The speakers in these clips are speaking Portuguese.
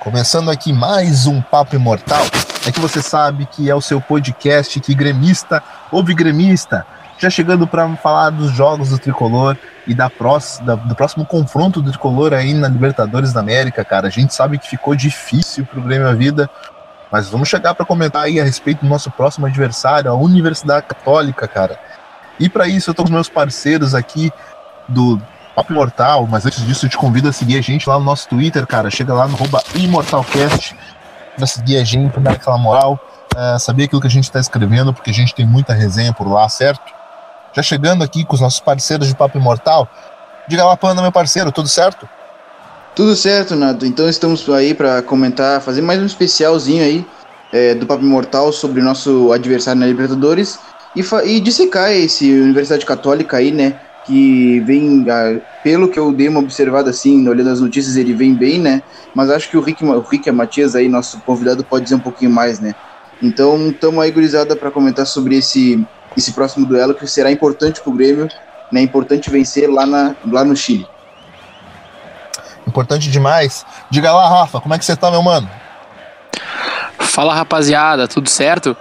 Começando aqui mais um Papo Imortal. É que você sabe que é o seu podcast que gremista ouve gremista. Já chegando para falar dos jogos do tricolor e da próxima, do próximo confronto do tricolor aí na Libertadores da América, cara. A gente sabe que ficou difícil pro Grêmio a vida, mas vamos chegar para comentar aí a respeito do nosso próximo adversário, a Universidade Católica, cara. E para isso eu tô com os meus parceiros aqui do Papo Imortal, mas antes disso eu te convido a seguir a gente lá no nosso Twitter, cara. Chega lá no ImortalCast para seguir a gente, para dar aquela moral, uh, saber aquilo que a gente está escrevendo, porque a gente tem muita resenha por lá, certo? Já chegando aqui com os nossos parceiros de Papo Imortal. Diga lá, Panda, meu parceiro, tudo certo? Tudo certo, Nato. Então estamos aí para comentar, fazer mais um especialzinho aí é, do Papo Imortal sobre o nosso adversário na Libertadores e, e dissecar esse Universidade Católica aí, né? Que vem, ah, pelo que eu dei uma observada assim, olhando as notícias, ele vem bem, né? Mas acho que o Rick, o Rick Matias aí, nosso convidado, pode dizer um pouquinho mais, né? Então, estamos aí, gurizada, para comentar sobre esse, esse próximo duelo que será importante para o Grêmio, né? Importante vencer lá, na, lá no Chile. Importante demais. Diga lá, Rafa, como é que você tá, meu mano? Fala, rapaziada, tudo certo?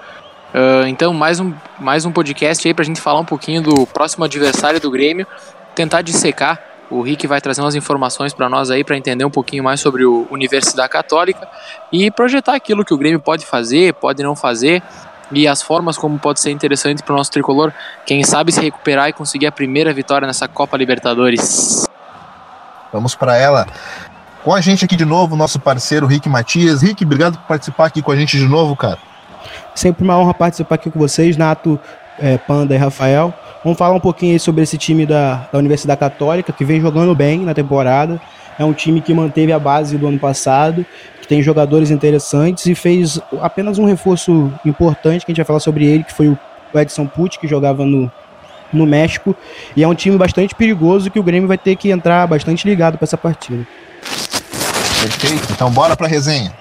Uh, então, mais um, mais um podcast aí pra gente falar um pouquinho do próximo adversário do Grêmio, tentar dissecar. O Rick vai trazer umas informações para nós aí para entender um pouquinho mais sobre o Universidade Católica e projetar aquilo que o Grêmio pode fazer, pode não fazer e as formas como pode ser interessante para o nosso tricolor, quem sabe se recuperar e conseguir a primeira vitória nessa Copa Libertadores. Vamos para ela. Com a gente aqui de novo, nosso parceiro Rick Matias. Rick, obrigado por participar aqui com a gente de novo, cara. Sempre uma honra participar aqui com vocês, Nato, é, Panda e Rafael. Vamos falar um pouquinho sobre esse time da, da Universidade Católica, que vem jogando bem na temporada. É um time que manteve a base do ano passado, que tem jogadores interessantes e fez apenas um reforço importante, que a gente vai falar sobre ele, que foi o Edson Pucci, que jogava no, no México. E é um time bastante perigoso que o Grêmio vai ter que entrar bastante ligado para essa partida. Perfeito, então bora para a resenha.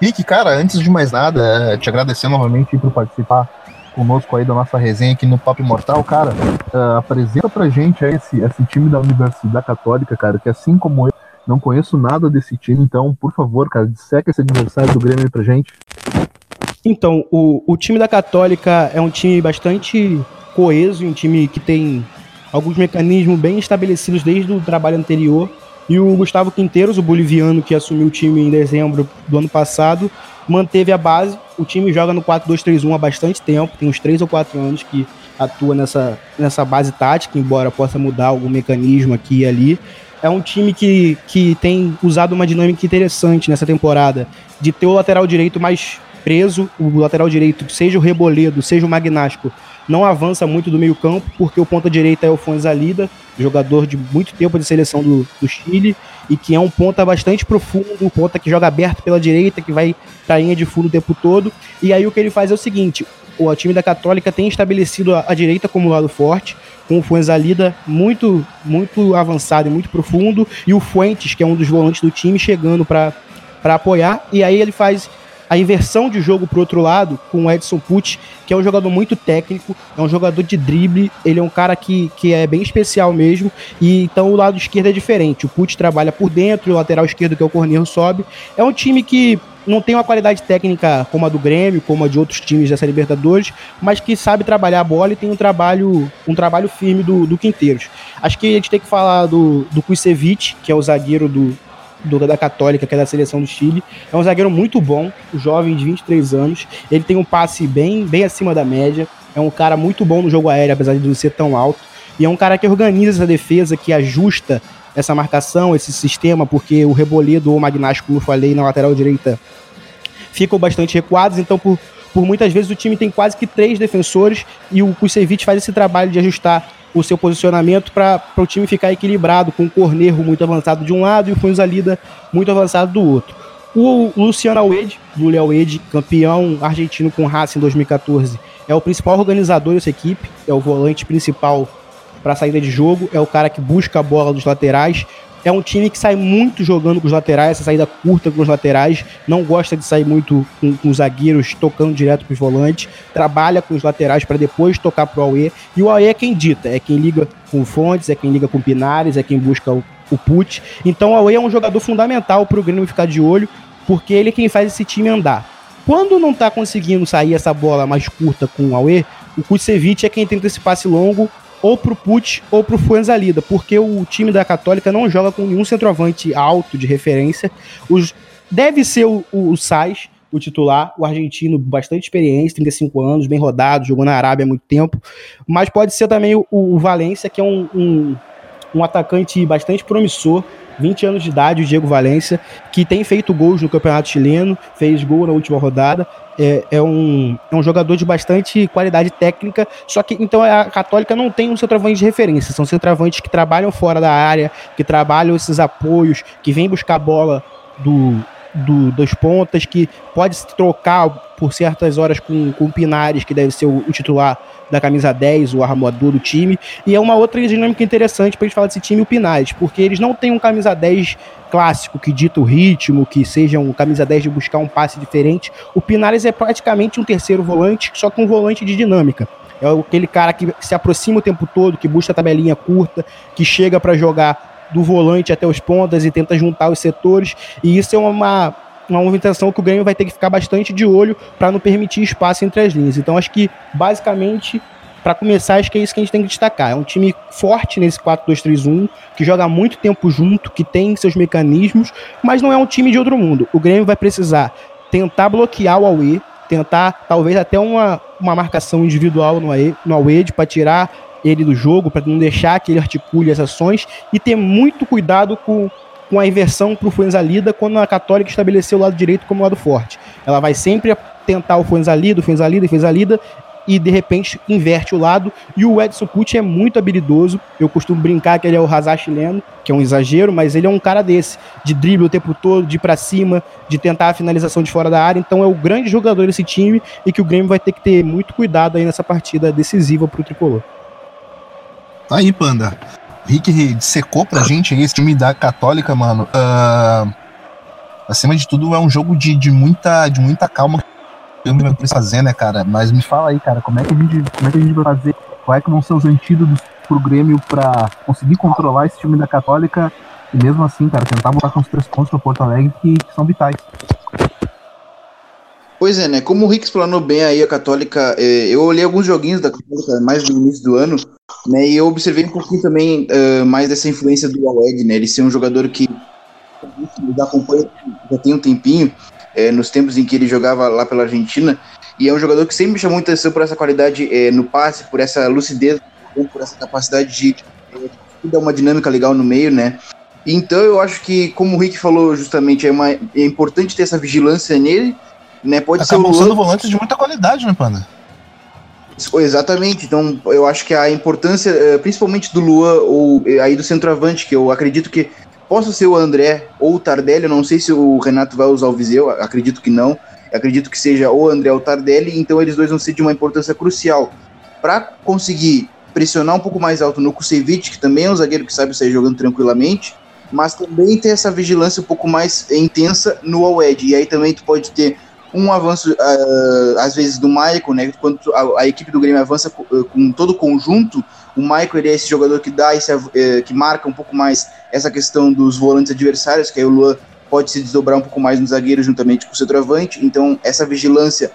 Rick, cara, antes de mais nada, é, te agradecer novamente por participar conosco aí da nossa resenha aqui no Papo Imortal, cara, uh, apresenta pra gente aí esse, esse time da Universidade Católica, cara, que assim como eu, não conheço nada desse time, então, por favor, cara, disseca esse adversário do Grêmio aí pra gente. Então, o, o time da Católica é um time bastante coeso, um time que tem alguns mecanismos bem estabelecidos desde o trabalho anterior, e o Gustavo Quinteiros, o boliviano que assumiu o time em dezembro do ano passado, manteve a base. O time joga no 4-2-3-1 há bastante tempo, tem uns 3 ou 4 anos que atua nessa, nessa base tática, embora possa mudar algum mecanismo aqui e ali. É um time que, que tem usado uma dinâmica interessante nessa temporada, de ter o lateral direito mais preso, o lateral direito, seja o Reboledo, seja o Magnástico, não avança muito do meio campo, porque o ponta direita é o Fonz Alida, jogador de muito tempo de seleção do, do Chile, e que é um ponta bastante profundo, um ponta que joga aberto pela direita, que vai pra linha de fundo o tempo todo. E aí o que ele faz é o seguinte: o time da Católica tem estabelecido a, a direita como lado forte, com o Fuenzalida muito, muito avançado e muito profundo, e o Fuentes, que é um dos volantes do time, chegando para apoiar. E aí ele faz a inversão de jogo pro outro lado com o Edson Pucci, que é um jogador muito técnico, é um jogador de drible, ele é um cara que, que é bem especial mesmo, e então o lado esquerdo é diferente. O Pucci trabalha por dentro, o lateral esquerdo, que é o Corneiro, sobe. É um time que não tem uma qualidade técnica como a do Grêmio, como a de outros times dessa Libertadores, mas que sabe trabalhar a bola e tem um trabalho, um trabalho firme do, do Quinteiros. Acho que a gente tem que falar do, do Kusevic, que é o zagueiro do, do, da Católica, que é da seleção do Chile. É um zagueiro muito bom, jovem de 23 anos. Ele tem um passe bem, bem acima da média. É um cara muito bom no jogo aéreo, apesar de não ser tão alto. E é um cara que organiza essa defesa, que ajusta essa marcação, esse sistema, porque o Reboledo ou o Magnástico, como eu falei, na lateral direita, ficam bastante recuados. Então, por, por muitas vezes, o time tem quase que três defensores e o Kusevich faz esse trabalho de ajustar o seu posicionamento para o time ficar equilibrado, com o Cornerro muito avançado de um lado e o Funzalida muito avançado do outro. O Luciano Alwede, do Léo campeão argentino com Racing em 2014, é o principal organizador dessa equipe, é o volante principal para a saída de jogo, é o cara que busca a bola dos laterais, é um time que sai muito jogando com os laterais, essa saída curta com os laterais, não gosta de sair muito com, com os zagueiros tocando direto para os volantes, trabalha com os laterais para depois tocar para o Aue. E o Aue é quem dita, é quem liga com Fontes, é quem liga com Pinares, é quem busca o, o Put. Então o Aue é um jogador fundamental para o Grêmio ficar de olho, porque ele é quem faz esse time andar. Quando não está conseguindo sair essa bola mais curta com o Aue, o Kusevich é quem tenta esse passe longo ou pro Put ou pro Fuenzalida, porque o time da Católica não joga com nenhum centroavante alto de referência. Os, deve ser o, o, o Sais, o titular, o argentino bastante experiente, 35 anos, bem rodado, jogou na Arábia há muito tempo, mas pode ser também o, o Valência, que é um, um, um atacante bastante promissor, 20 anos de idade, o Diego Valência, que tem feito gols no Campeonato Chileno, fez gol na última rodada. É, é, um, é um jogador de bastante qualidade técnica, só que então a Católica não tem um centroavante de referência, são centroavantes que trabalham fora da área, que trabalham esses apoios, que vêm buscar a bola do, do, das pontas, que pode se trocar por certas horas com, com o Pinares, que deve ser o, o, titular da camisa 10, o armador do time. E é uma outra dinâmica interessante para gente falar desse time, o Pinares, porque eles não têm um camisa 10 clássico que dita o ritmo, que seja um camisa 10 de buscar um passe diferente. O Pinares é praticamente um terceiro volante, só com um volante de dinâmica. É aquele cara que se aproxima o tempo todo, que busca a tabelinha curta, que chega para jogar do volante até os pontas e tenta juntar os setores. E isso é uma, uma movimentação que o Grêmio vai ter que ficar bastante de olho para não permitir espaço entre as linhas. Então acho que basicamente para começar, acho que é isso que a gente tem que destacar. É um time forte nesse 4-2-3-1, que joga muito tempo junto, que tem seus mecanismos, mas não é um time de outro mundo. O Grêmio vai precisar tentar bloquear o Aue, tentar talvez até uma, uma marcação individual no Aue, no Aue para tirar ele do jogo, para não deixar que ele articule as ações e ter muito cuidado com, com a inversão para o Fuenzalida quando a Católica estabeleceu o lado direito como lado forte. Ela vai sempre tentar o Fuenzalida, o Fuenzalida, o Fuenzalida e de repente inverte o lado. E o Edson Pucci é muito habilidoso. Eu costumo brincar que ele é o Hazard chileno, que é um exagero, mas ele é um cara desse, de drible o tempo todo, de ir para cima, de tentar a finalização de fora da área. Então é o grande jogador desse time e que o Grêmio vai ter que ter muito cuidado aí nessa partida decisiva para o tricolor. Tá aí, Panda. Rick secou pra gente aí esse time da Católica, mano. Uh, acima de tudo, é um jogo de, de, muita, de muita calma que o vai fazer, né, cara? Mas me fala aí, cara, como é que a gente, como é que a gente vai fazer? Quais é vão ser os antídotos pro Grêmio pra conseguir controlar esse time da Católica e mesmo assim, cara, tentar voltar com os três pontos pro Porto Alegre que, que são vitais. Pois é, né? Como o Rick explanou bem aí a Católica, é, eu olhei alguns joguinhos da Católica mais no início do ano, né? E eu observei um pouquinho também uh, mais dessa influência do Aled, né? Ele ser um jogador que já acompanha já tem um tempinho, é, nos tempos em que ele jogava lá pela Argentina, e é um jogador que sempre me chamou atenção por essa qualidade é, no passe, por essa lucidez, por essa capacidade de, de dar uma dinâmica legal no meio, né? Então eu acho que, como o Rick falou justamente, é, uma, é importante ter essa vigilância nele, né? Pode Acabam ser sendo volantes de muita qualidade, né, Panda? Exatamente, então eu acho que a importância, eh, principalmente do Luan ou eh, aí do centroavante, que eu acredito que possa ser o André ou o Tardelli, eu não sei se o Renato vai usar o Viseu, acredito que não, acredito que seja o André ou o Tardelli, então eles dois vão ser de uma importância crucial para conseguir pressionar um pouco mais alto no Kusevich, que também é um zagueiro que sabe sair jogando tranquilamente, mas também ter essa vigilância um pouco mais intensa no Awed, e aí também tu pode ter um avanço, uh, às vezes, do Michael, né? Quando a, a, equipe do Grêmio avança com, uh, com todo o conjunto, o ele é esse jogador que dá esse, uh, que marca um pouco mais essa questão dos volantes adversários, que aí o Luan pode se desdobrar um pouco mais no zagueiro juntamente com o centroavante. Então, essa vigilância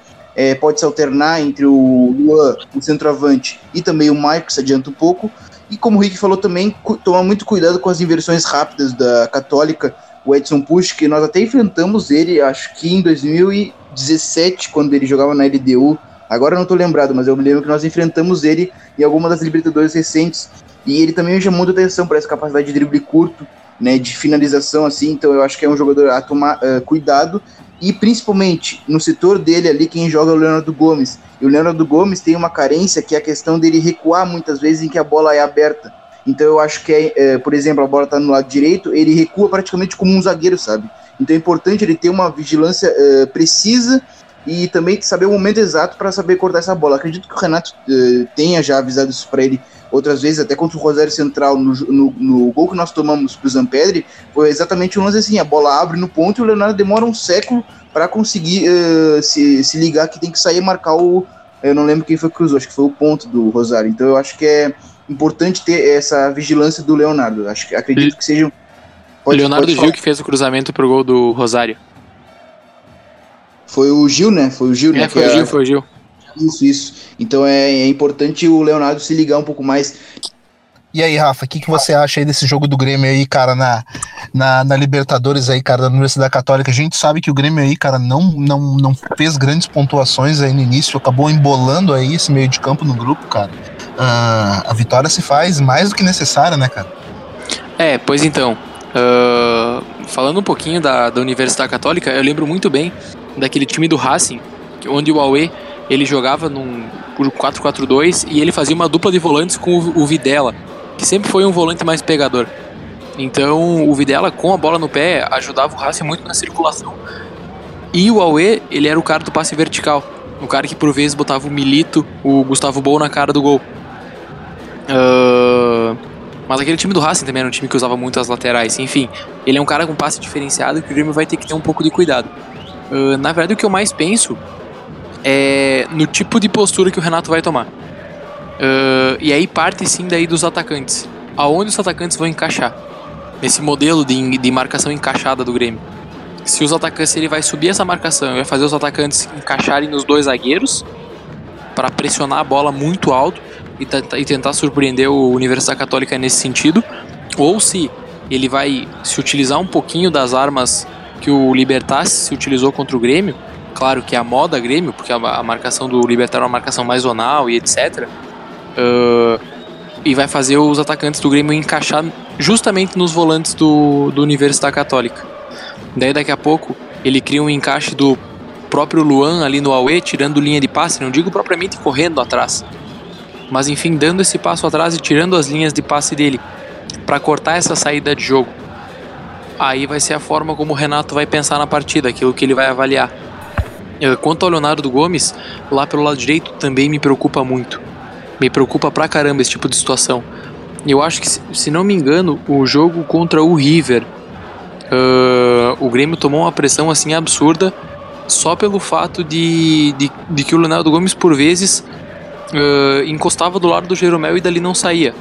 pode se alternar entre o Luan, o centroavante, e também o que se adianta um pouco. E como o Rick falou também, tomar muito cuidado com as inversões rápidas da Católica, o Edson Push, que nós até enfrentamos ele, acho que em 2000 17, quando ele jogava na LDU. Agora eu não tô lembrado, mas eu me lembro que nós enfrentamos ele em alguma das Libertadores recentes. E ele também me chamou muita atenção por essa capacidade de drible curto, né, de finalização assim. Então eu acho que é um jogador a tomar uh, cuidado. E principalmente no setor dele ali, quem joga é o Leonardo Gomes. E o Leonardo Gomes tem uma carência que é a questão dele recuar muitas vezes em que a bola é aberta. Então eu acho que, é, é, por exemplo, a bola está no lado direito, ele recua praticamente como um zagueiro, sabe? Então é importante ele ter uma vigilância uh, precisa e também saber o momento exato para saber cortar essa bola. Acredito que o Renato uh, tenha já avisado isso para ele outras vezes, até contra o Rosário Central, no, no, no gol que nós tomamos para o Zampedri, foi exatamente um lance assim: a bola abre no ponto e o Leonardo demora um século para conseguir uh, se, se ligar que tem que sair e marcar o. Eu não lembro quem foi que cruzou, acho que foi o ponto do Rosário. Então eu acho que é importante ter essa vigilância do Leonardo. Acho que acredito que seja Pode, Leonardo pode Gil que fez o cruzamento pro gol do Rosário. Foi o Gil, né? Foi o Gil, é, né? Foi o Gil, foi o Gil. Isso, isso. Então é, é importante o Leonardo se ligar um pouco mais e aí, Rafa, o que, que você acha aí desse jogo do Grêmio aí, cara, na, na, na, Libertadores aí, cara, da Universidade Católica? A gente sabe que o Grêmio aí, cara, não, não, não fez grandes pontuações aí no início, acabou embolando aí esse meio de campo no grupo, cara. Uh, a vitória se faz mais do que necessária, né, cara? É, pois então. Uh, falando um pouquinho da, da Universidade Católica, eu lembro muito bem daquele time do Racing, onde o Aue ele jogava num por 4-4-2 e ele fazia uma dupla de volantes com o, o Videla que sempre foi um volante mais pegador. Então o Videla com a bola no pé ajudava o Racing muito na circulação. E o Aue, ele era o cara do passe vertical. O cara que por vezes botava o Milito, o Gustavo Bol na cara do gol. Uh, mas aquele time do Racing também era um time que usava muito as laterais. Enfim, ele é um cara com passe diferenciado que o Grêmio vai ter que ter um pouco de cuidado. Uh, na verdade, o que eu mais penso é no tipo de postura que o Renato vai tomar. Uh, e aí parte sim daí dos atacantes. Aonde os atacantes vão encaixar? Nesse modelo de, de marcação encaixada do Grêmio. Se os atacantes, se ele vai subir essa marcação, vai fazer os atacantes encaixarem nos dois zagueiros para pressionar a bola muito alto e, e tentar surpreender o Universidade Católica nesse sentido, ou se ele vai se utilizar um pouquinho das armas que o Libertar se utilizou contra o Grêmio, claro que é a moda Grêmio, porque a, a marcação do Libertar é uma marcação mais zonal e etc. Uh, e vai fazer os atacantes do Grêmio encaixar justamente nos volantes do, do Universidade Católica. Daí daqui a pouco ele cria um encaixe do próprio Luan ali no Aue, tirando linha de passe, não digo propriamente correndo atrás, mas enfim, dando esse passo atrás e tirando as linhas de passe dele para cortar essa saída de jogo. Aí vai ser a forma como o Renato vai pensar na partida, aquilo que ele vai avaliar. Quanto ao Leonardo Gomes, lá pelo lado direito também me preocupa muito me preocupa pra caramba esse tipo de situação. Eu acho que, se não me engano, o jogo contra o River, uh, o Grêmio tomou uma pressão assim absurda só pelo fato de, de, de que o Leonardo Gomes, por vezes, uh, encostava do lado do Jeromel e dali não saía.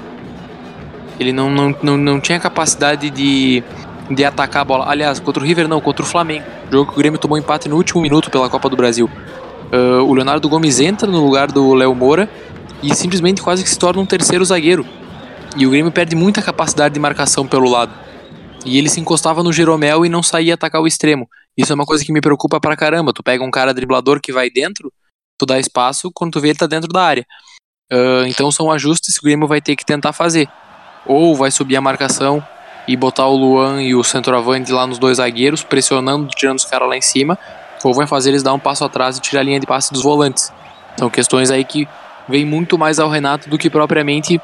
Ele não, não, não, não tinha capacidade de, de atacar a bola. Aliás, contra o River não, contra o Flamengo. Jogo que o Grêmio tomou empate no último minuto pela Copa do Brasil. Uh, o Leonardo Gomes entra no lugar do Léo Moura e simplesmente quase que se torna um terceiro zagueiro. E o Grêmio perde muita capacidade de marcação pelo lado. E ele se encostava no Jeromel e não saía atacar o extremo. Isso é uma coisa que me preocupa pra caramba. Tu pega um cara driblador que vai dentro, tu dá espaço, quando tu vê ele tá dentro da área. Uh, então são ajustes que o Grêmio vai ter que tentar fazer. Ou vai subir a marcação e botar o Luan e o centroavante lá nos dois zagueiros, pressionando, tirando os caras lá em cima, ou vai fazer eles dar um passo atrás e tirar a linha de passe dos volantes. São questões aí que vem muito mais ao Renato do que propriamente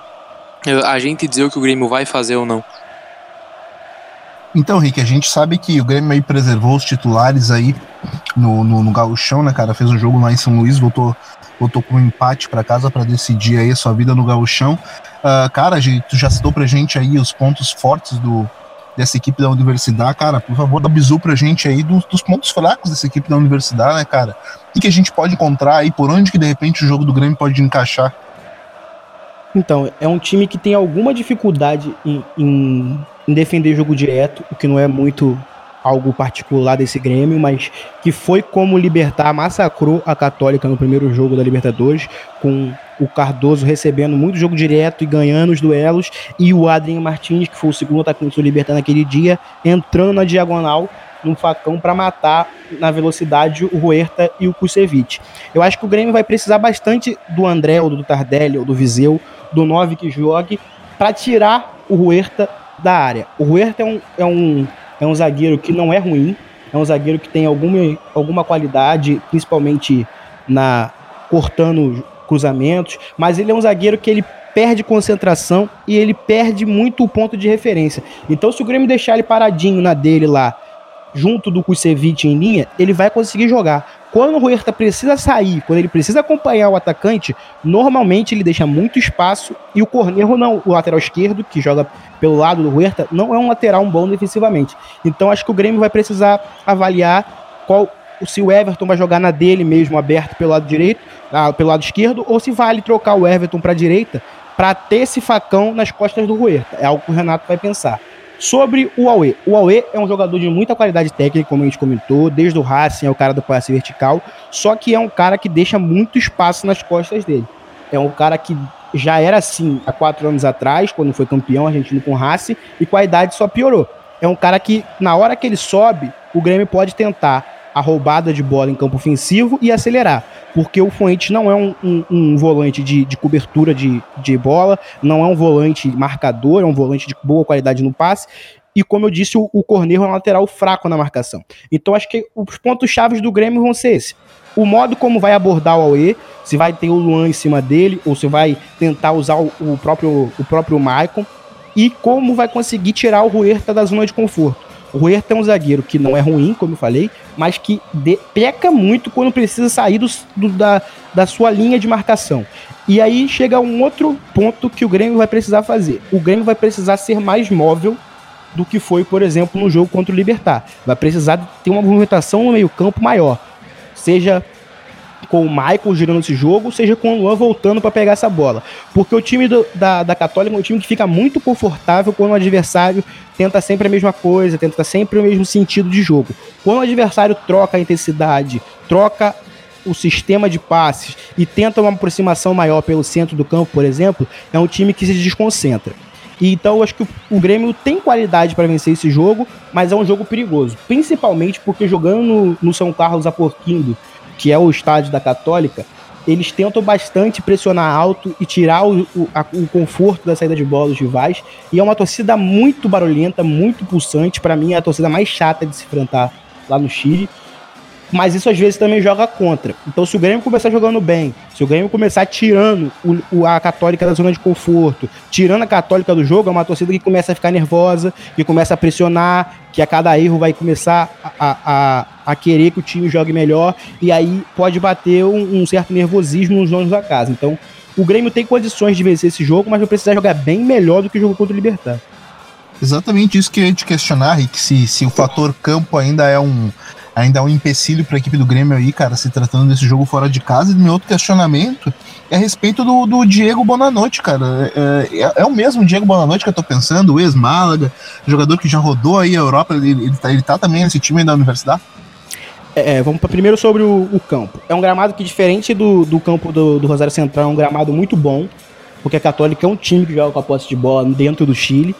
eh, a gente dizer o que o Grêmio vai fazer ou não. Então, Rick, a gente sabe que o Grêmio aí preservou os titulares aí no, no, no Gauchão, né, cara? Fez um jogo lá em São Luís, voltou, voltou com um empate para casa para decidir aí a sua vida no Gauchão. Uh, cara, tu já citou pra gente aí os pontos fortes do, dessa equipe da universidade, cara, por favor, dá bizu pra gente aí dos, dos pontos fracos dessa equipe da universidade, né, cara? O que a gente pode encontrar aí, por onde que de repente o jogo do Grêmio pode encaixar? Então, é um time que tem alguma dificuldade em, em, em defender jogo direto, o que não é muito algo particular desse Grêmio, mas que foi como Libertar massacrou a Católica no primeiro jogo da Libertadores, com o Cardoso recebendo muito jogo direto e ganhando os duelos, e o Adrien Martins, que foi o segundo atacante do Libertar naquele dia, entrando na diagonal num facão para matar na velocidade o Huerta e o Kusevich. Eu acho que o Grêmio vai precisar bastante do André, ou do Tardelli, ou do Viseu, do 9 que jogue, para tirar o Huerta da área. O Huerta é um, é um é um zagueiro que não é ruim, é um zagueiro que tem alguma, alguma qualidade, principalmente na cortando cruzamentos, mas ele é um zagueiro que ele perde concentração e ele perde muito o ponto de referência. Então, se o Grêmio deixar ele paradinho na dele lá, junto do Kusevich em linha, ele vai conseguir jogar. Quando o Huerta precisa sair, quando ele precisa acompanhar o atacante, normalmente ele deixa muito espaço e o Cornejo não, o lateral esquerdo, que joga pelo lado do Huerta, não é um lateral bom defensivamente. Então acho que o Grêmio vai precisar avaliar qual se o Everton vai jogar na dele mesmo aberto pelo lado direito, ah, pelo lado esquerdo, ou se vale trocar o Everton para a direita para ter esse facão nas costas do Huerta. É algo que o Renato vai pensar. Sobre o Aue. O Aue é um jogador de muita qualidade técnica, como a gente comentou, desde o Racing é o cara do passe vertical, só que é um cara que deixa muito espaço nas costas dele. É um cara que já era assim há quatro anos atrás, quando foi campeão argentino com o Racing, e com a idade só piorou. É um cara que, na hora que ele sobe, o Grêmio pode tentar a roubada de bola em campo ofensivo e acelerar. Porque o Fuentes não é um, um, um volante de, de cobertura de, de bola, não é um volante marcador, é um volante de boa qualidade no passe. E como eu disse, o, o Corneiro é um lateral fraco na marcação. Então acho que os pontos chaves do Grêmio vão ser esse. O modo como vai abordar o Aue, se vai ter o Luan em cima dele, ou se vai tentar usar o, o próprio, o próprio Maicon, e como vai conseguir tirar o Huerta da zona de conforto. O Huerta é um zagueiro que não é ruim, como eu falei, mas que de, peca muito quando precisa sair do, do, da, da sua linha de marcação. E aí chega um outro ponto que o Grêmio vai precisar fazer. O Grêmio vai precisar ser mais móvel do que foi, por exemplo, no jogo contra o Libertar. Vai precisar ter uma movimentação no meio-campo maior. Seja com o Michael girando esse jogo, seja com o Luan voltando para pegar essa bola. Porque o time do, da, da Católica é um time que fica muito confortável quando o adversário tenta sempre a mesma coisa, tenta sempre o mesmo sentido de jogo. Quando o adversário troca a intensidade, troca o sistema de passes e tenta uma aproximação maior pelo centro do campo, por exemplo, é um time que se desconcentra. E então eu acho que o, Grêmio tem qualidade para vencer esse jogo, mas é um jogo perigoso. Principalmente porque jogando no, no São Carlos Aporquindo, que é o estádio da Católica, eles tentam bastante pressionar alto e tirar o, o, a, o conforto da saída de bola dos rivais. E é uma torcida muito barulhenta, muito pulsante. Para mim, é a torcida mais chata de se enfrentar lá no Chile mas isso às vezes também joga contra. Então, se o Grêmio começar jogando bem, se o Grêmio começar tirando o, a Católica da zona de conforto, tirando a Católica do jogo, é uma torcida que começa a ficar nervosa, que começa a pressionar, que a cada erro vai começar a, a querer que o time jogue melhor, e aí pode bater um, um certo nervosismo nos donos da casa. Então, o Grêmio tem condições de vencer esse jogo, mas vai precisar jogar bem melhor do que o jogo contra o Libertar. Exatamente isso que eu ia te questionar, Rick, se, se o fator campo ainda é um ainda é um empecilho para a equipe do Grêmio aí, cara, se tratando desse jogo fora de casa. E meu outro questionamento é a respeito do, do Diego Bonanote, cara. É, é, é, o mesmo Diego Bonanote que eu tô pensando, o ex-Málaga, jogador que já rodou aí a Europa, ele, ele, tá, ele tá também nesse time aí da universidade? É, é vamos para primeiro sobre o, o, campo. É um gramado que, diferente do, do campo do, do Rosário Central, é um gramado muito bom, porque a Católica é um time que joga com a posse de bola dentro do Chile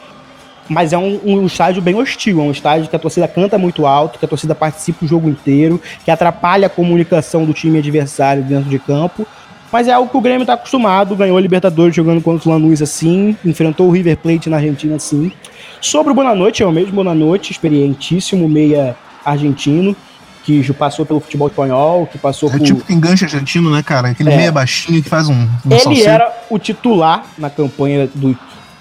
mas é um, um, estádio bem hostil, é um estádio que a torcida canta muito alto, que a torcida participa o jogo inteiro, que atrapalha a comunicação do time adversário dentro de campo. Mas é algo que o Grêmio está acostumado, ganhou a Libertadores jogando contra o Lanús assim, enfrentou o River Plate na Argentina assim. Sobre o Bonanote, é o mesmo Bonanote, experientíssimo meia argentino, que passou pelo futebol espanhol, que passou é por... tipo que engancha argentino, né, cara? Aquele é. meia baixinho que faz um, um Ele salseiro. era o titular na campanha do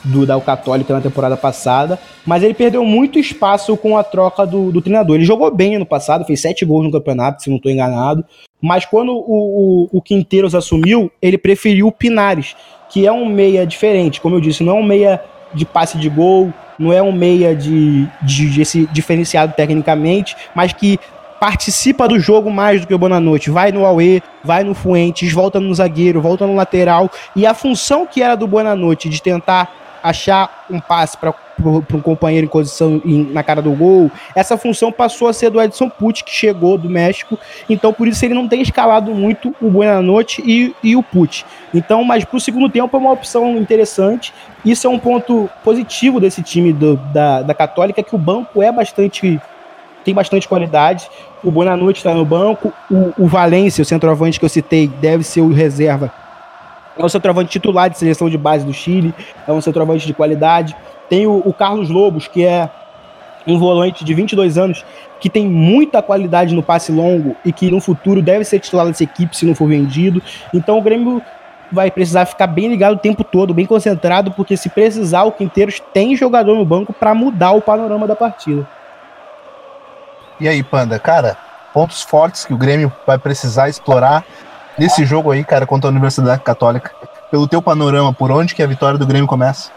do da Católica na temporada passada, mas ele perdeu muito espaço com a troca do, do treinador. Ele jogou bem ano passado, fez sete gols no campeonato, se não estou enganado, mas quando o, o, o Quinteiros assumiu, ele preferiu o Pinares, que é um meia diferente, como eu disse, não é um meia de passe de gol, não é um meia de, de, de esse diferenciado tecnicamente, mas que participa do jogo mais do que o Bonanote. Vai no Aue, vai no Fuentes, volta no zagueiro, volta no lateral. E a função que era do Bonanote de tentar achar um passe para um companheiro em posição em, na cara do gol, essa função passou a ser do Edson Pucci, que chegou do México, então por isso ele não tem escalado muito o Buenanote e, e o Pucci. Então, mas para o segundo tempo é uma opção interessante, isso é um ponto positivo desse time do, da, da Católica, que o banco é bastante tem bastante qualidade. O Buenanote está no banco, o, o Valência, o centroavante que eu citei, deve ser o reserva é um centroavante titular de seleção de base do Chile, é um centroavante de qualidade. Tem o, o Carlos Lobos, que é um volante de 22 anos, que tem muita qualidade no passe longo e que no futuro deve ser titular dessa equipe se não for vendido. Então o Grêmio vai precisar ficar bem ligado o tempo todo, bem concentrado, porque se precisar, o Quinteiros tem jogador no banco para mudar o panorama da partida. E aí, Panda, cara, pontos fortes que o Grêmio vai precisar explorar nesse jogo aí, cara, contra a Universidade Católica, pelo teu panorama, por onde que a vitória do Grêmio começa?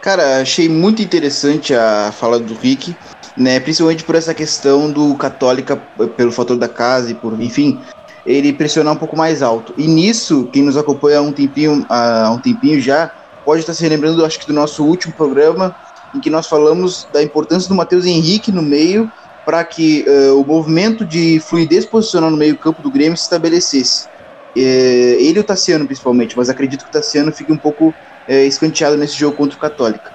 Cara, achei muito interessante a fala do Rick, né? Principalmente por essa questão do Católica, pelo fator da casa e por, enfim, ele pressionar um pouco mais alto. E nisso, quem nos acompanha há um tempinho, há um tempinho já, pode estar se lembrando, acho que do nosso último programa, em que nós falamos da importância do Matheus Henrique no meio para que uh, o movimento de fluidez posicional no meio-campo do Grêmio se estabelecesse. É, ele e o Tassiano, principalmente, mas acredito que o Tassiano fique um pouco é, escanteado nesse jogo contra o Católica.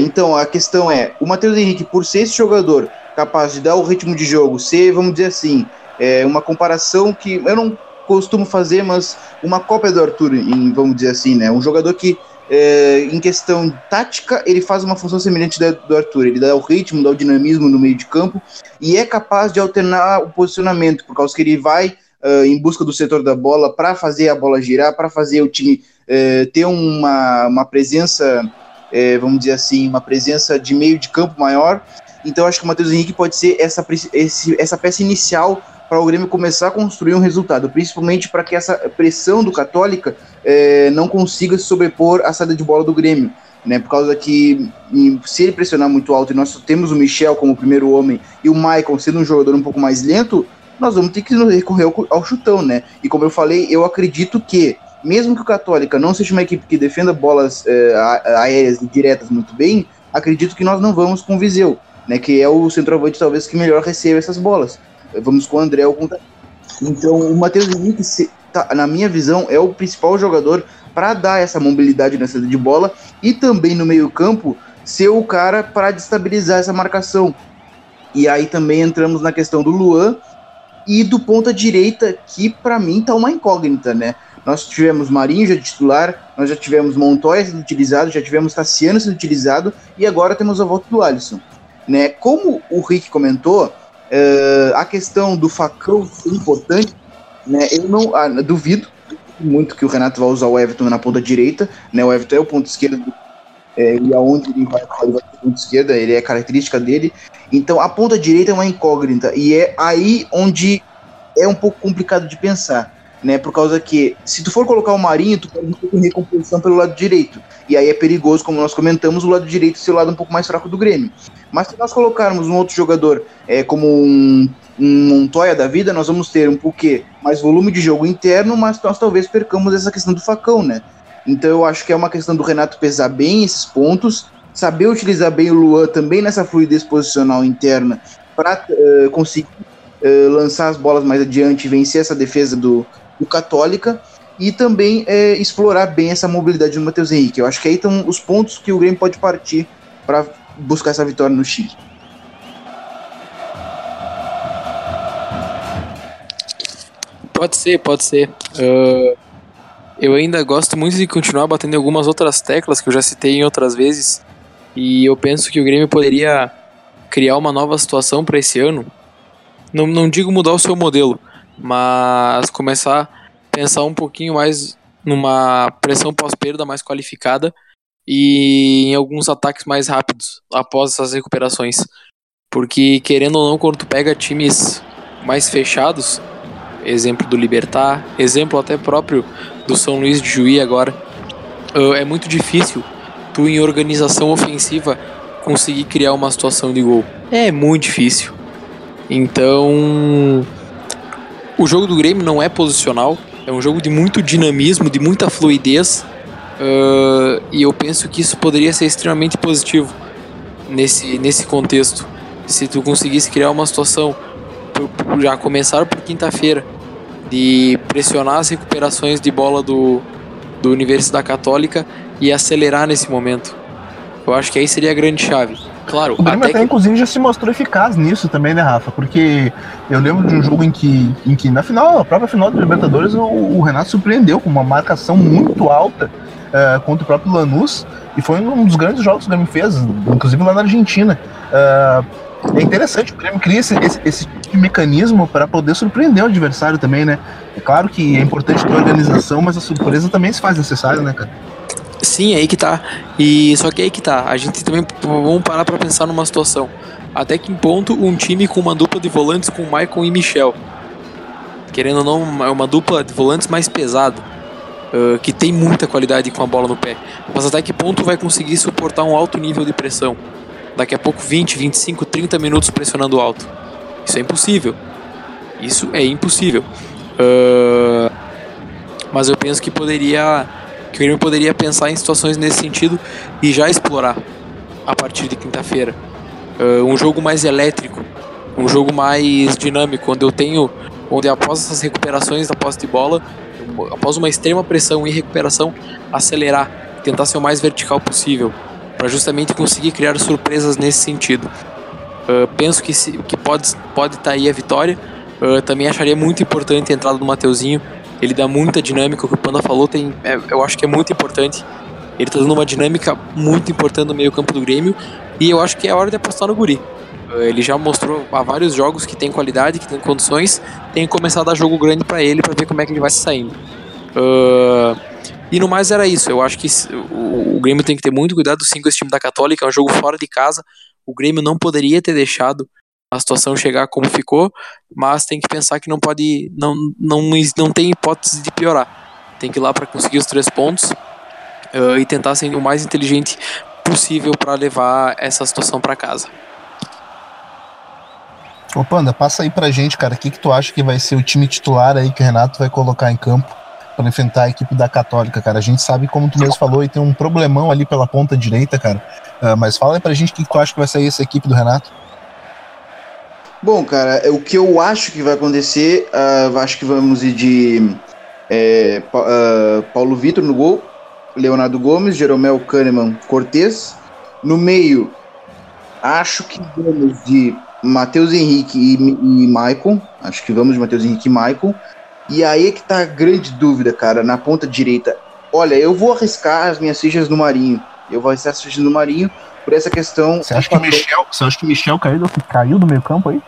Então, a questão é: o Matheus Henrique, por ser esse jogador capaz de dar o ritmo de jogo, ser, vamos dizer assim, uma comparação que eu não costumo fazer, mas uma cópia do Arthur, em, vamos dizer assim, né? Um jogador que, é, em questão tática, ele faz uma função semelhante da, do Arthur. Ele dá o ritmo, dá o dinamismo no meio de campo e é capaz de alternar o posicionamento, por causa que ele vai uh, em busca do setor da bola para fazer a bola girar, para fazer o time uh, ter uma, uma presença, uh, vamos dizer assim, uma presença de meio de campo maior. Então acho que o Matheus Henrique pode ser essa, esse, essa peça inicial para o Grêmio começar a construir um resultado, principalmente para que essa pressão do Católica não consiga se sobrepor à saída de bola do Grêmio. Né, por causa que se ele pressionar muito alto e nós temos o Michel como primeiro homem e o Maicon sendo um jogador um pouco mais lento, nós vamos ter que recorrer ao, ao chutão, né? E como eu falei, eu acredito que, mesmo que o Católica não seja uma equipe que defenda bolas é, aéreas diretas muito bem, acredito que nós não vamos com o Viseu, né? Que é o centroavante talvez que melhor receba essas bolas. Vamos com o André o Então, o Matheus Henrique, tá, na minha visão, é o principal jogador para dar essa mobilidade na saída de bola e também no meio-campo ser o cara para destabilizar essa marcação. E aí também entramos na questão do Luan, e do ponta direita, que para mim tá uma incógnita, né? Nós tivemos Marinho já titular, nós já tivemos Montoya sendo utilizado, já tivemos Tassiano sendo utilizado e agora temos a volta do Alisson. Né? Como o Rick comentou, uh, a questão do facão importante, né? eu não ah, duvido muito que o Renato vai usar o Everton na ponta direita, né? o Everton é o ponto esquerdo é, e aonde ele vai, ele vai ser ponta esquerda, ele é característica dele. Então a ponta direita é uma incógnita e é aí onde é um pouco complicado de pensar, né? Por causa que se tu for colocar o Marinho, tu pode recomposição pelo lado direito. E aí é perigoso, como nós comentamos, o lado direito ser o lado um pouco mais fraco do Grêmio. Mas se nós colocarmos um outro jogador é, como um, um Montoya da vida, nós vamos ter um pouquê mais volume de jogo interno, mas nós talvez percamos essa questão do facão, né? Então eu acho que é uma questão do Renato pesar bem esses pontos, saber utilizar bem o Luan também nessa fluidez posicional interna para uh, eh, conseguir uh, lançar as bolas mais adiante e vencer essa defesa do, do Católica e também uh, explorar bem essa mobilidade do Matheus Henrique. Eu acho que aí estão os pontos que o Grêmio pode partir para buscar essa vitória no Chile. Pode ser, pode ser. Uh, eu ainda gosto muito de continuar batendo algumas outras teclas que eu já citei em outras vezes. E eu penso que o Grêmio poderia criar uma nova situação para esse ano. Não, não digo mudar o seu modelo, mas começar pensar um pouquinho mais numa pressão pós-perda mais qualificada e em alguns ataques mais rápidos após essas recuperações. Porque, querendo ou não, quando tu pega times mais fechados, exemplo do Libertar, exemplo até próprio do São Luís de Juí agora, é muito difícil tu em organização ofensiva conseguir criar uma situação de gol. É muito difícil. Então, o jogo do Grêmio não é posicional, é um jogo de muito dinamismo, de muita fluidez, uh, e eu penso que isso poderia ser extremamente positivo nesse, nesse contexto. Se tu conseguisse criar uma situação, já começar por quinta-feira, de pressionar as recuperações de bola do, do Universidade Católica e acelerar nesse momento. Eu acho que aí seria a grande chave. Claro, o Grêmio até, que... inclusive já se mostrou eficaz nisso também, né, Rafa? Porque eu lembro de um jogo em que, em que na final, a própria final do Libertadores, o, o Renato surpreendeu com uma marcação muito alta uh, contra o próprio Lanús e foi um dos grandes jogos que o Grêmio fez, inclusive lá na Argentina. Uh, é interessante, o Grêmio cria esse, esse, esse tipo de mecanismo para poder surpreender o adversário também, né? É claro que é importante ter organização, mas a surpresa também se faz necessária, né, cara? Sim, é aí que tá. E só que é aí que tá. A gente também vamos parar para pensar numa situação. Até que ponto um time com uma dupla de volantes com Michael e Michel, querendo ou não, é uma dupla de volantes mais pesada, uh, que tem muita qualidade com a bola no pé. Mas até que ponto vai conseguir suportar um alto nível de pressão? daqui a pouco 20, 25, 30 minutos pressionando alto. Isso é impossível. Isso é impossível. Uh, mas eu penso que poderia. Que o Grêmio poderia pensar em situações nesse sentido e já explorar. a partir de quinta-feira. Uh, um jogo mais elétrico, um jogo mais dinâmico, onde eu tenho, onde após essas recuperações da posse de bola, após uma extrema pressão e recuperação, acelerar, tentar ser o mais vertical possível, para justamente conseguir criar surpresas nesse sentido. Uh, penso que, se, que pode pode estar tá aí a vitória. Uh, também acharia muito importante a entrada do Mateuzinho. Ele dá muita dinâmica, o que o Panda falou, tem, é, eu acho que é muito importante. Ele está dando uma dinâmica muito importante no meio campo do Grêmio e eu acho que é hora de apostar no Guri. Eh, ele já mostrou há vários jogos que tem qualidade, que tem condições, tem que começar a dar jogo grande para ele para ver como é que ele vai se saindo. Uh, e no mais era isso. Eu acho que o, o Grêmio tem que ter muito cuidado sim com esse time da Católica. É um jogo fora de casa. O Grêmio não poderia ter deixado a situação chegar como ficou, mas tem que pensar que não pode, não, não, não tem hipótese de piorar. Tem que ir lá para conseguir os três pontos uh, e tentar ser o mais inteligente possível para levar essa situação para casa. Ô Panda, passa aí pra gente, cara, o que, que tu acha que vai ser o time titular aí que o Renato vai colocar em campo para enfrentar a equipe da Católica, cara? A gente sabe, como tu mesmo falou, e tem um problemão ali pela ponta direita, cara. Uh, mas fala aí pra gente o que, que tu acha que vai sair essa equipe do Renato. Bom, cara, o que eu acho que vai acontecer, uh, acho que vamos ir de é, uh, Paulo Vitor no gol, Leonardo Gomes, Jeromel Kahneman Cortez. No meio, acho que vamos de Matheus Henrique e, e Maicon. Acho que vamos de Matheus Henrique e Maicon. E aí é que tá a grande dúvida, cara, na ponta direita. Olha, eu vou arriscar as minhas fichas no Marinho. Eu vou arriscar as fichas no Marinho por essa questão. Você acha que Michel, você acha que Michel caiu do, caiu do meio campo aí?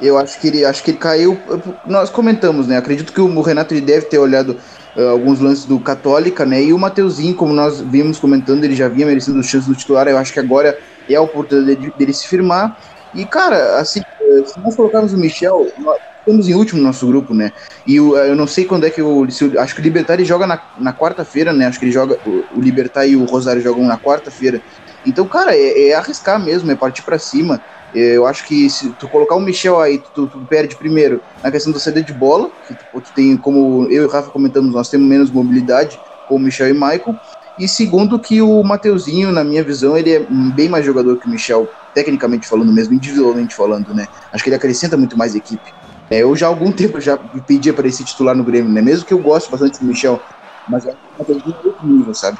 Eu acho que ele, acho que ele caiu. Nós comentamos, né? Acredito que o Renato ele deve ter olhado uh, alguns lances do Católica, né? E o Mateuzinho, como nós vimos comentando, ele já vinha merecendo chance do titular. Eu acho que agora é a oportunidade dele se firmar. E, cara, assim, eh, se nós colocarmos o Michel, nós estamos em último no nosso grupo, né? E eu, eu não sei quando é que o. Acho que o Libertar joga na, na quarta-feira, né? Acho que ele joga. O, o Libertar e o Rosário jogam na quarta-feira. Então, cara, é, é arriscar mesmo, é partir para cima. Eu acho que se tu colocar o Michel aí, tu, tu perde primeiro na questão do CD de bola, que tu, tu, tem, como eu e o Rafa comentamos, nós temos menos mobilidade com o Michel e o Michael. E segundo que o Mateuzinho, na minha visão, ele é bem mais jogador que o Michel, tecnicamente falando mesmo, individualmente falando, né? Acho que ele acrescenta muito mais equipe. É, eu já há algum tempo já pedia para esse titular no Grêmio, né? Mesmo que eu goste bastante do Michel, mas é outro nível, sabe?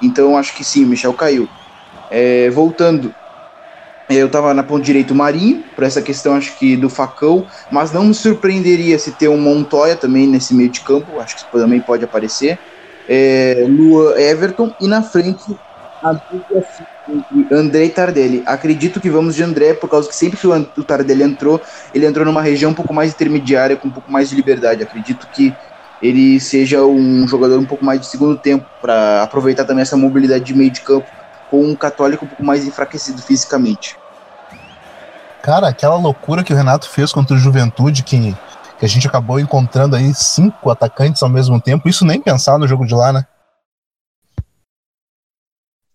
Então acho que sim, o Michel caiu. É, voltando, eu estava na ponta direita o Marinho, por essa questão acho que do facão, mas não me surpreenderia se ter um Montoya também nesse meio de campo, acho que também pode aparecer. É, Lua Everton e na frente a dupla André Tardelli. Acredito que vamos de André, por causa que sempre que o Tardelli entrou, ele entrou numa região um pouco mais intermediária, com um pouco mais de liberdade. Acredito que ele seja um jogador um pouco mais de segundo tempo, para aproveitar também essa mobilidade de meio de campo com um católico um pouco mais enfraquecido fisicamente. Cara, aquela loucura que o Renato fez contra o Juventude, que, que a gente acabou encontrando aí cinco atacantes ao mesmo tempo, isso nem pensar no jogo de lá, né?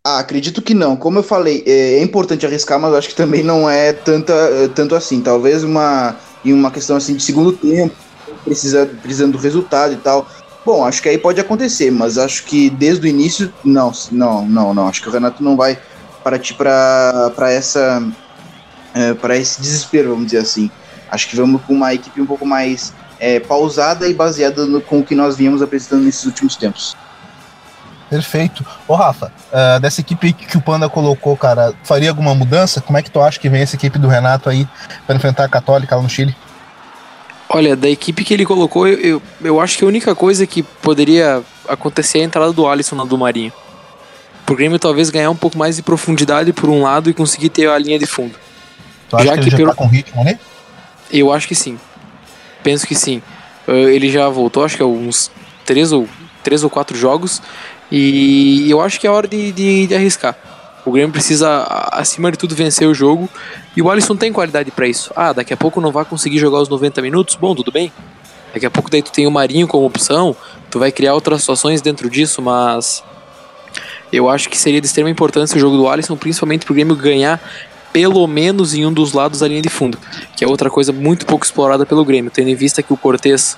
Ah, acredito que não. Como eu falei, é, é importante arriscar, mas acho que também não é tanta, tanto assim. Talvez uma, em uma questão assim de segundo tempo, precisa, precisando do resultado e tal. Bom, acho que aí pode acontecer, mas acho que desde o início, não, não, não, não. Acho que o Renato não vai partir para essa. É, para esse desespero, vamos dizer assim. Acho que vamos com uma equipe um pouco mais é, pausada e baseada no, com o que nós viemos apresentando nesses últimos tempos. Perfeito. Ô Rafa, uh, dessa equipe que o Panda colocou, cara, faria alguma mudança? Como é que tu acha que vem essa equipe do Renato aí para enfrentar a Católica lá no Chile? Olha, da equipe que ele colocou, eu, eu, eu, acho que a única coisa que poderia acontecer é a entrada do Alisson na do Marinho. Pro Grêmio talvez ganhar um pouco mais de profundidade por um lado e conseguir ter a linha de fundo. Tu acha já que, ele que já pelo... tá com ritmo, né? Eu acho que sim. Penso que sim. Uh, ele já voltou, acho que é uns três ou, três ou quatro jogos. E eu acho que é hora de, de, de arriscar. O Grêmio precisa, acima de tudo, vencer o jogo. E o Alisson tem qualidade para isso. Ah, daqui a pouco não vai conseguir jogar os 90 minutos? Bom, tudo bem. Daqui a pouco daí tu tem o Marinho como opção. Tu vai criar outras situações dentro disso, mas. Eu acho que seria de extrema importância o jogo do Alisson, principalmente pro Grêmio ganhar pelo menos em um dos lados da linha de fundo. Que é outra coisa muito pouco explorada pelo Grêmio, tendo em vista que o Cortez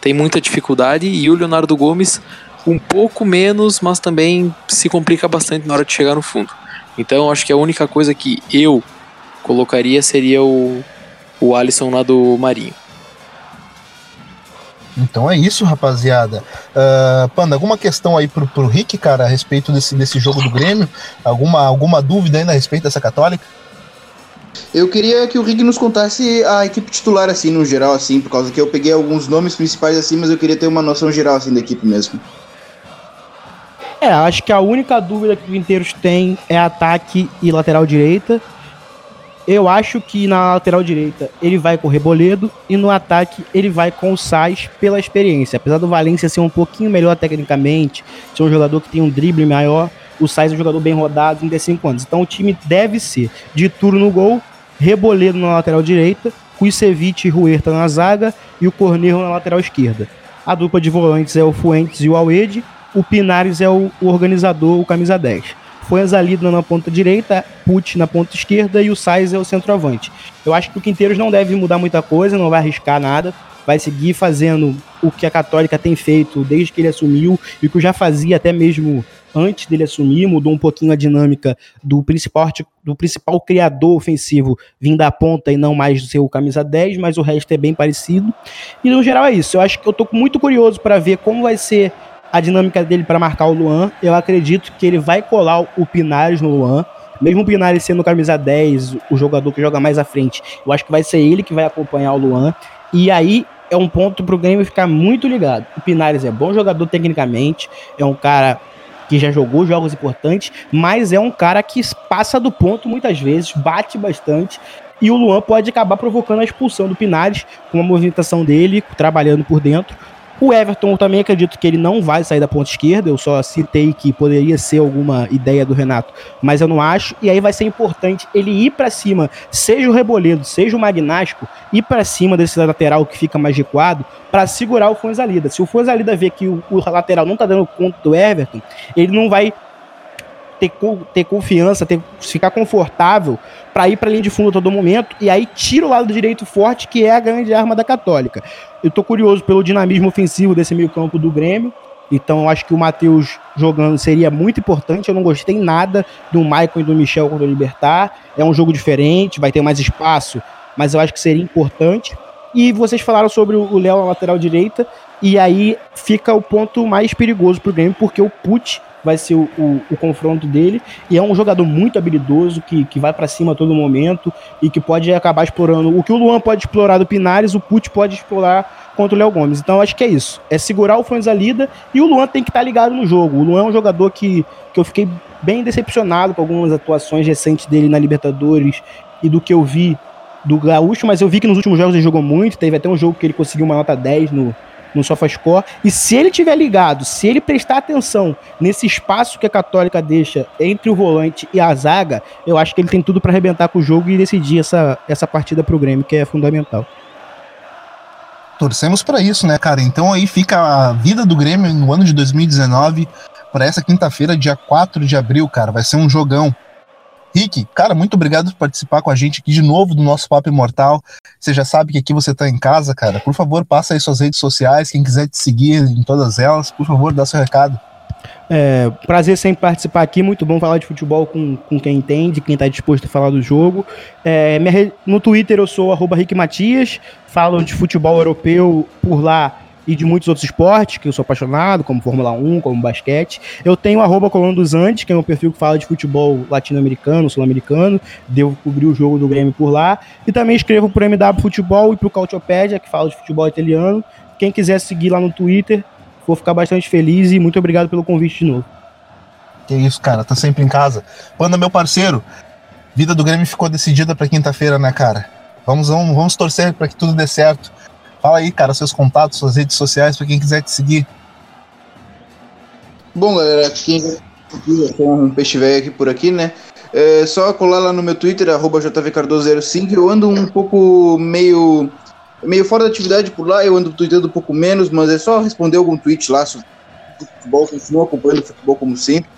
tem muita dificuldade e o Leonardo Gomes um pouco menos, mas também se complica bastante na hora de chegar no fundo. Então acho que a única coisa que eu colocaria seria o, o Alisson lá do Marinho. Então é isso, rapaziada. Uh, Panda, alguma questão aí pro, pro Rick, cara, a respeito desse, desse jogo do Grêmio? Alguma, alguma dúvida ainda a respeito dessa católica? Eu queria que o Rick nos contasse a equipe titular, assim, no geral, assim, por causa que eu peguei alguns nomes principais, assim, mas eu queria ter uma noção geral, assim, da equipe mesmo. É, acho que a única dúvida que o Inteiros tem é ataque e lateral direita. Eu acho que na lateral direita ele vai com o Reboledo e no ataque ele vai com o Sais pela experiência. Apesar do Valência ser um pouquinho melhor tecnicamente, ser um jogador que tem um drible maior, o Sais é um jogador bem rodado, 35 anos. Então o time deve ser de turno no gol, Reboledo na lateral direita, Kuicevic e Ruerta na zaga e o Cornejo na lateral esquerda. A dupla de volantes é o Fuentes e o Alede, o Pinares é o, o organizador, o camisa 10 foi Anzalidna na ponta direita, Pucci na ponta esquerda e o Sainz é o centroavante. Eu acho que o Quinteiros não deve mudar muita coisa, não vai arriscar nada, vai seguir fazendo o que a Católica tem feito desde que ele assumiu e que já fazia até mesmo antes dele assumir, mudou um pouquinho a dinâmica do principal, do principal criador ofensivo vindo da ponta e não mais do seu camisa 10, mas o resto é bem parecido. E no geral é isso. Eu acho que eu tô muito curioso para ver como vai ser a dinâmica dele para marcar o Luan. Eu acredito que ele vai colar o Pinares no Luan. Mesmo o Pinares sendo camisa 10, o jogador que joga mais à frente, eu acho que vai ser ele que vai acompanhar o Luan. E aí é um ponto pro Grêmio ficar muito ligado. O Pinares é bom jogador tecnicamente, é um cara que já jogou jogos importantes, mas é um cara que passa do ponto muitas vezes, bate bastante. E o Luan pode acabar provocando a expulsão do Pinares com a movimentação dele, trabalhando por dentro. O Everton, eu também acredito que ele não vai sair da ponta esquerda. Eu só citei que poderia ser alguma ideia do Renato, mas eu não acho. E aí vai ser importante ele ir para cima, seja o Reboledo, seja o Magnástico, ir para cima desse lateral que fica mais recuado, para segurar o Fonzalida. Se o Fonzalida ver que o, o lateral não tá dando conta do Everton, ele não vai ter, ter confiança, ter, ficar confortável para ir para a linha de fundo a todo momento e aí tira o lado direito forte, que é a grande arma da Católica. Eu tô curioso pelo dinamismo ofensivo desse meio-campo do Grêmio. Então eu acho que o Matheus jogando seria muito importante. Eu não gostei nada do Michael e do Michel contra o Libertar. É um jogo diferente, vai ter mais espaço, mas eu acho que seria importante. E vocês falaram sobre o Léo na lateral direita, e aí fica o ponto mais perigoso para o Grêmio, porque o Pucci vai ser o, o, o, confronto dele. E é um jogador muito habilidoso, que, que vai para cima a todo momento e que pode acabar explorando. O que o Luan pode explorar do Pinares, o Pucci pode explorar contra o Léo Gomes. Então acho que é isso. É segurar o Franz Alida e o Luan tem que estar tá ligado no jogo. O Luan é um jogador que, que eu fiquei bem decepcionado com algumas atuações recentes dele na Libertadores e do que eu vi do Gaúcho, mas eu vi que nos últimos jogos ele jogou muito. Teve até um jogo que ele conseguiu uma nota 10 no, no SofaScore. E se ele tiver ligado, se ele prestar atenção nesse espaço que a Católica deixa entre o volante e a zaga, eu acho que ele tem tudo para arrebentar com o jogo e decidir essa, essa partida pro Grêmio, que é fundamental. Torcemos para isso, né, cara? Então aí fica a vida do Grêmio no ano de 2019 para essa quinta-feira, dia 4 de abril, cara. Vai ser um jogão. Rick, cara, muito obrigado por participar com a gente aqui de novo do nosso Papo Imortal. Você já sabe que aqui você está em casa, cara. Por favor, passa aí suas redes sociais. Quem quiser te seguir em todas elas, por favor, dá seu recado. É, prazer sempre participar aqui, muito bom falar de futebol com, com quem entende, quem está disposto a falar do jogo. É, minha, no Twitter eu sou arroba Rick Matias, falo de futebol europeu por lá e de muitos outros esportes que eu sou apaixonado, como Fórmula 1, como basquete. Eu tenho arroba dos Andes, que é um perfil que fala de futebol latino-americano, sul-americano. Devo cobrir o jogo do Grêmio por lá. E também escrevo para o MW Futebol e para o Cautiopédia, que fala de futebol italiano. Quem quiser seguir lá no Twitter, vou ficar bastante feliz e muito obrigado pelo convite de novo. Que isso, cara, tá sempre em casa. Panda, meu parceiro, vida do Grêmio ficou decidida para quinta-feira, né, cara? Vamos, vamos, vamos torcer para que tudo dê certo. Fala aí, cara, seus contatos, suas redes sociais, para quem quiser te seguir. Bom, galera, quem eu sou um peixe velho aqui por aqui, né? É só colar lá no meu Twitter, jvcardoso05. Eu ando um pouco meio meio fora da atividade por lá, eu ando tweetando um pouco menos, mas é só responder algum tweet lá sobre futebol, continuo acompanhando futebol como sempre.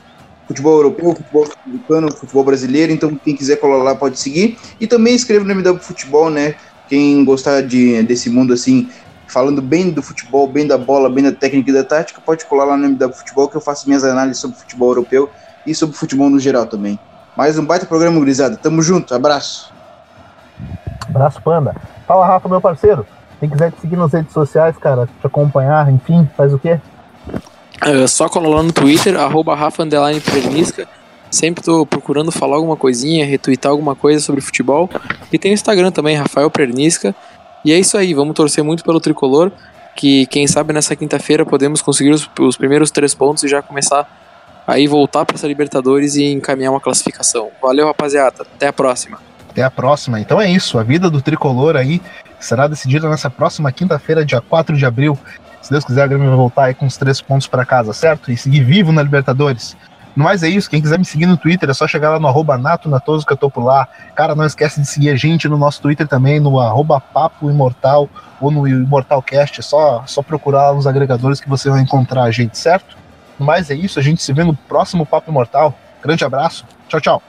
Futebol europeu, futebol americano, futebol brasileiro, então quem quiser colar lá pode seguir. E também escrevo no MW Futebol, né? Quem gostar de, desse mundo assim, falando bem do futebol, bem da bola, bem da técnica e da tática, pode colar lá no MW Futebol que eu faço minhas análises sobre futebol europeu e sobre futebol no geral também. Mais um baita programa, gurizada. Tamo junto, abraço. Abraço, Panda. Fala, Rafa, meu parceiro. Quem quiser te seguir nas redes sociais, cara, te acompanhar, enfim, faz o quê? É só colar lá no Twitter, arroba Rafa Underline Pernisca. Sempre tô procurando falar alguma coisinha, retweetar alguma coisa sobre futebol. E tem o Instagram também, Rafael Pernisca. E é isso aí, vamos torcer muito pelo tricolor. Que quem sabe nessa quinta-feira podemos conseguir os, os primeiros três pontos e já começar aí voltar para essa Libertadores e encaminhar uma classificação. Valeu, rapaziada. Até a próxima. Até a próxima. Então é isso. A vida do tricolor aí será decidida nessa próxima quinta-feira, dia 4 de abril. Se Deus quiser, a Grêmio vai voltar aí com os três pontos para casa, certo? E seguir vivo na Libertadores. No mais é isso. Quem quiser me seguir no Twitter é só chegar lá no arroba Nato Natoso que eu tô por lá. Cara, não esquece de seguir a gente no nosso Twitter também, no arroba Papo Imortal ou no Imortalcast. É só, só procurar lá nos agregadores que você vai encontrar a gente, certo? No mais é isso. A gente se vê no próximo Papo Imortal. Grande abraço. Tchau, tchau.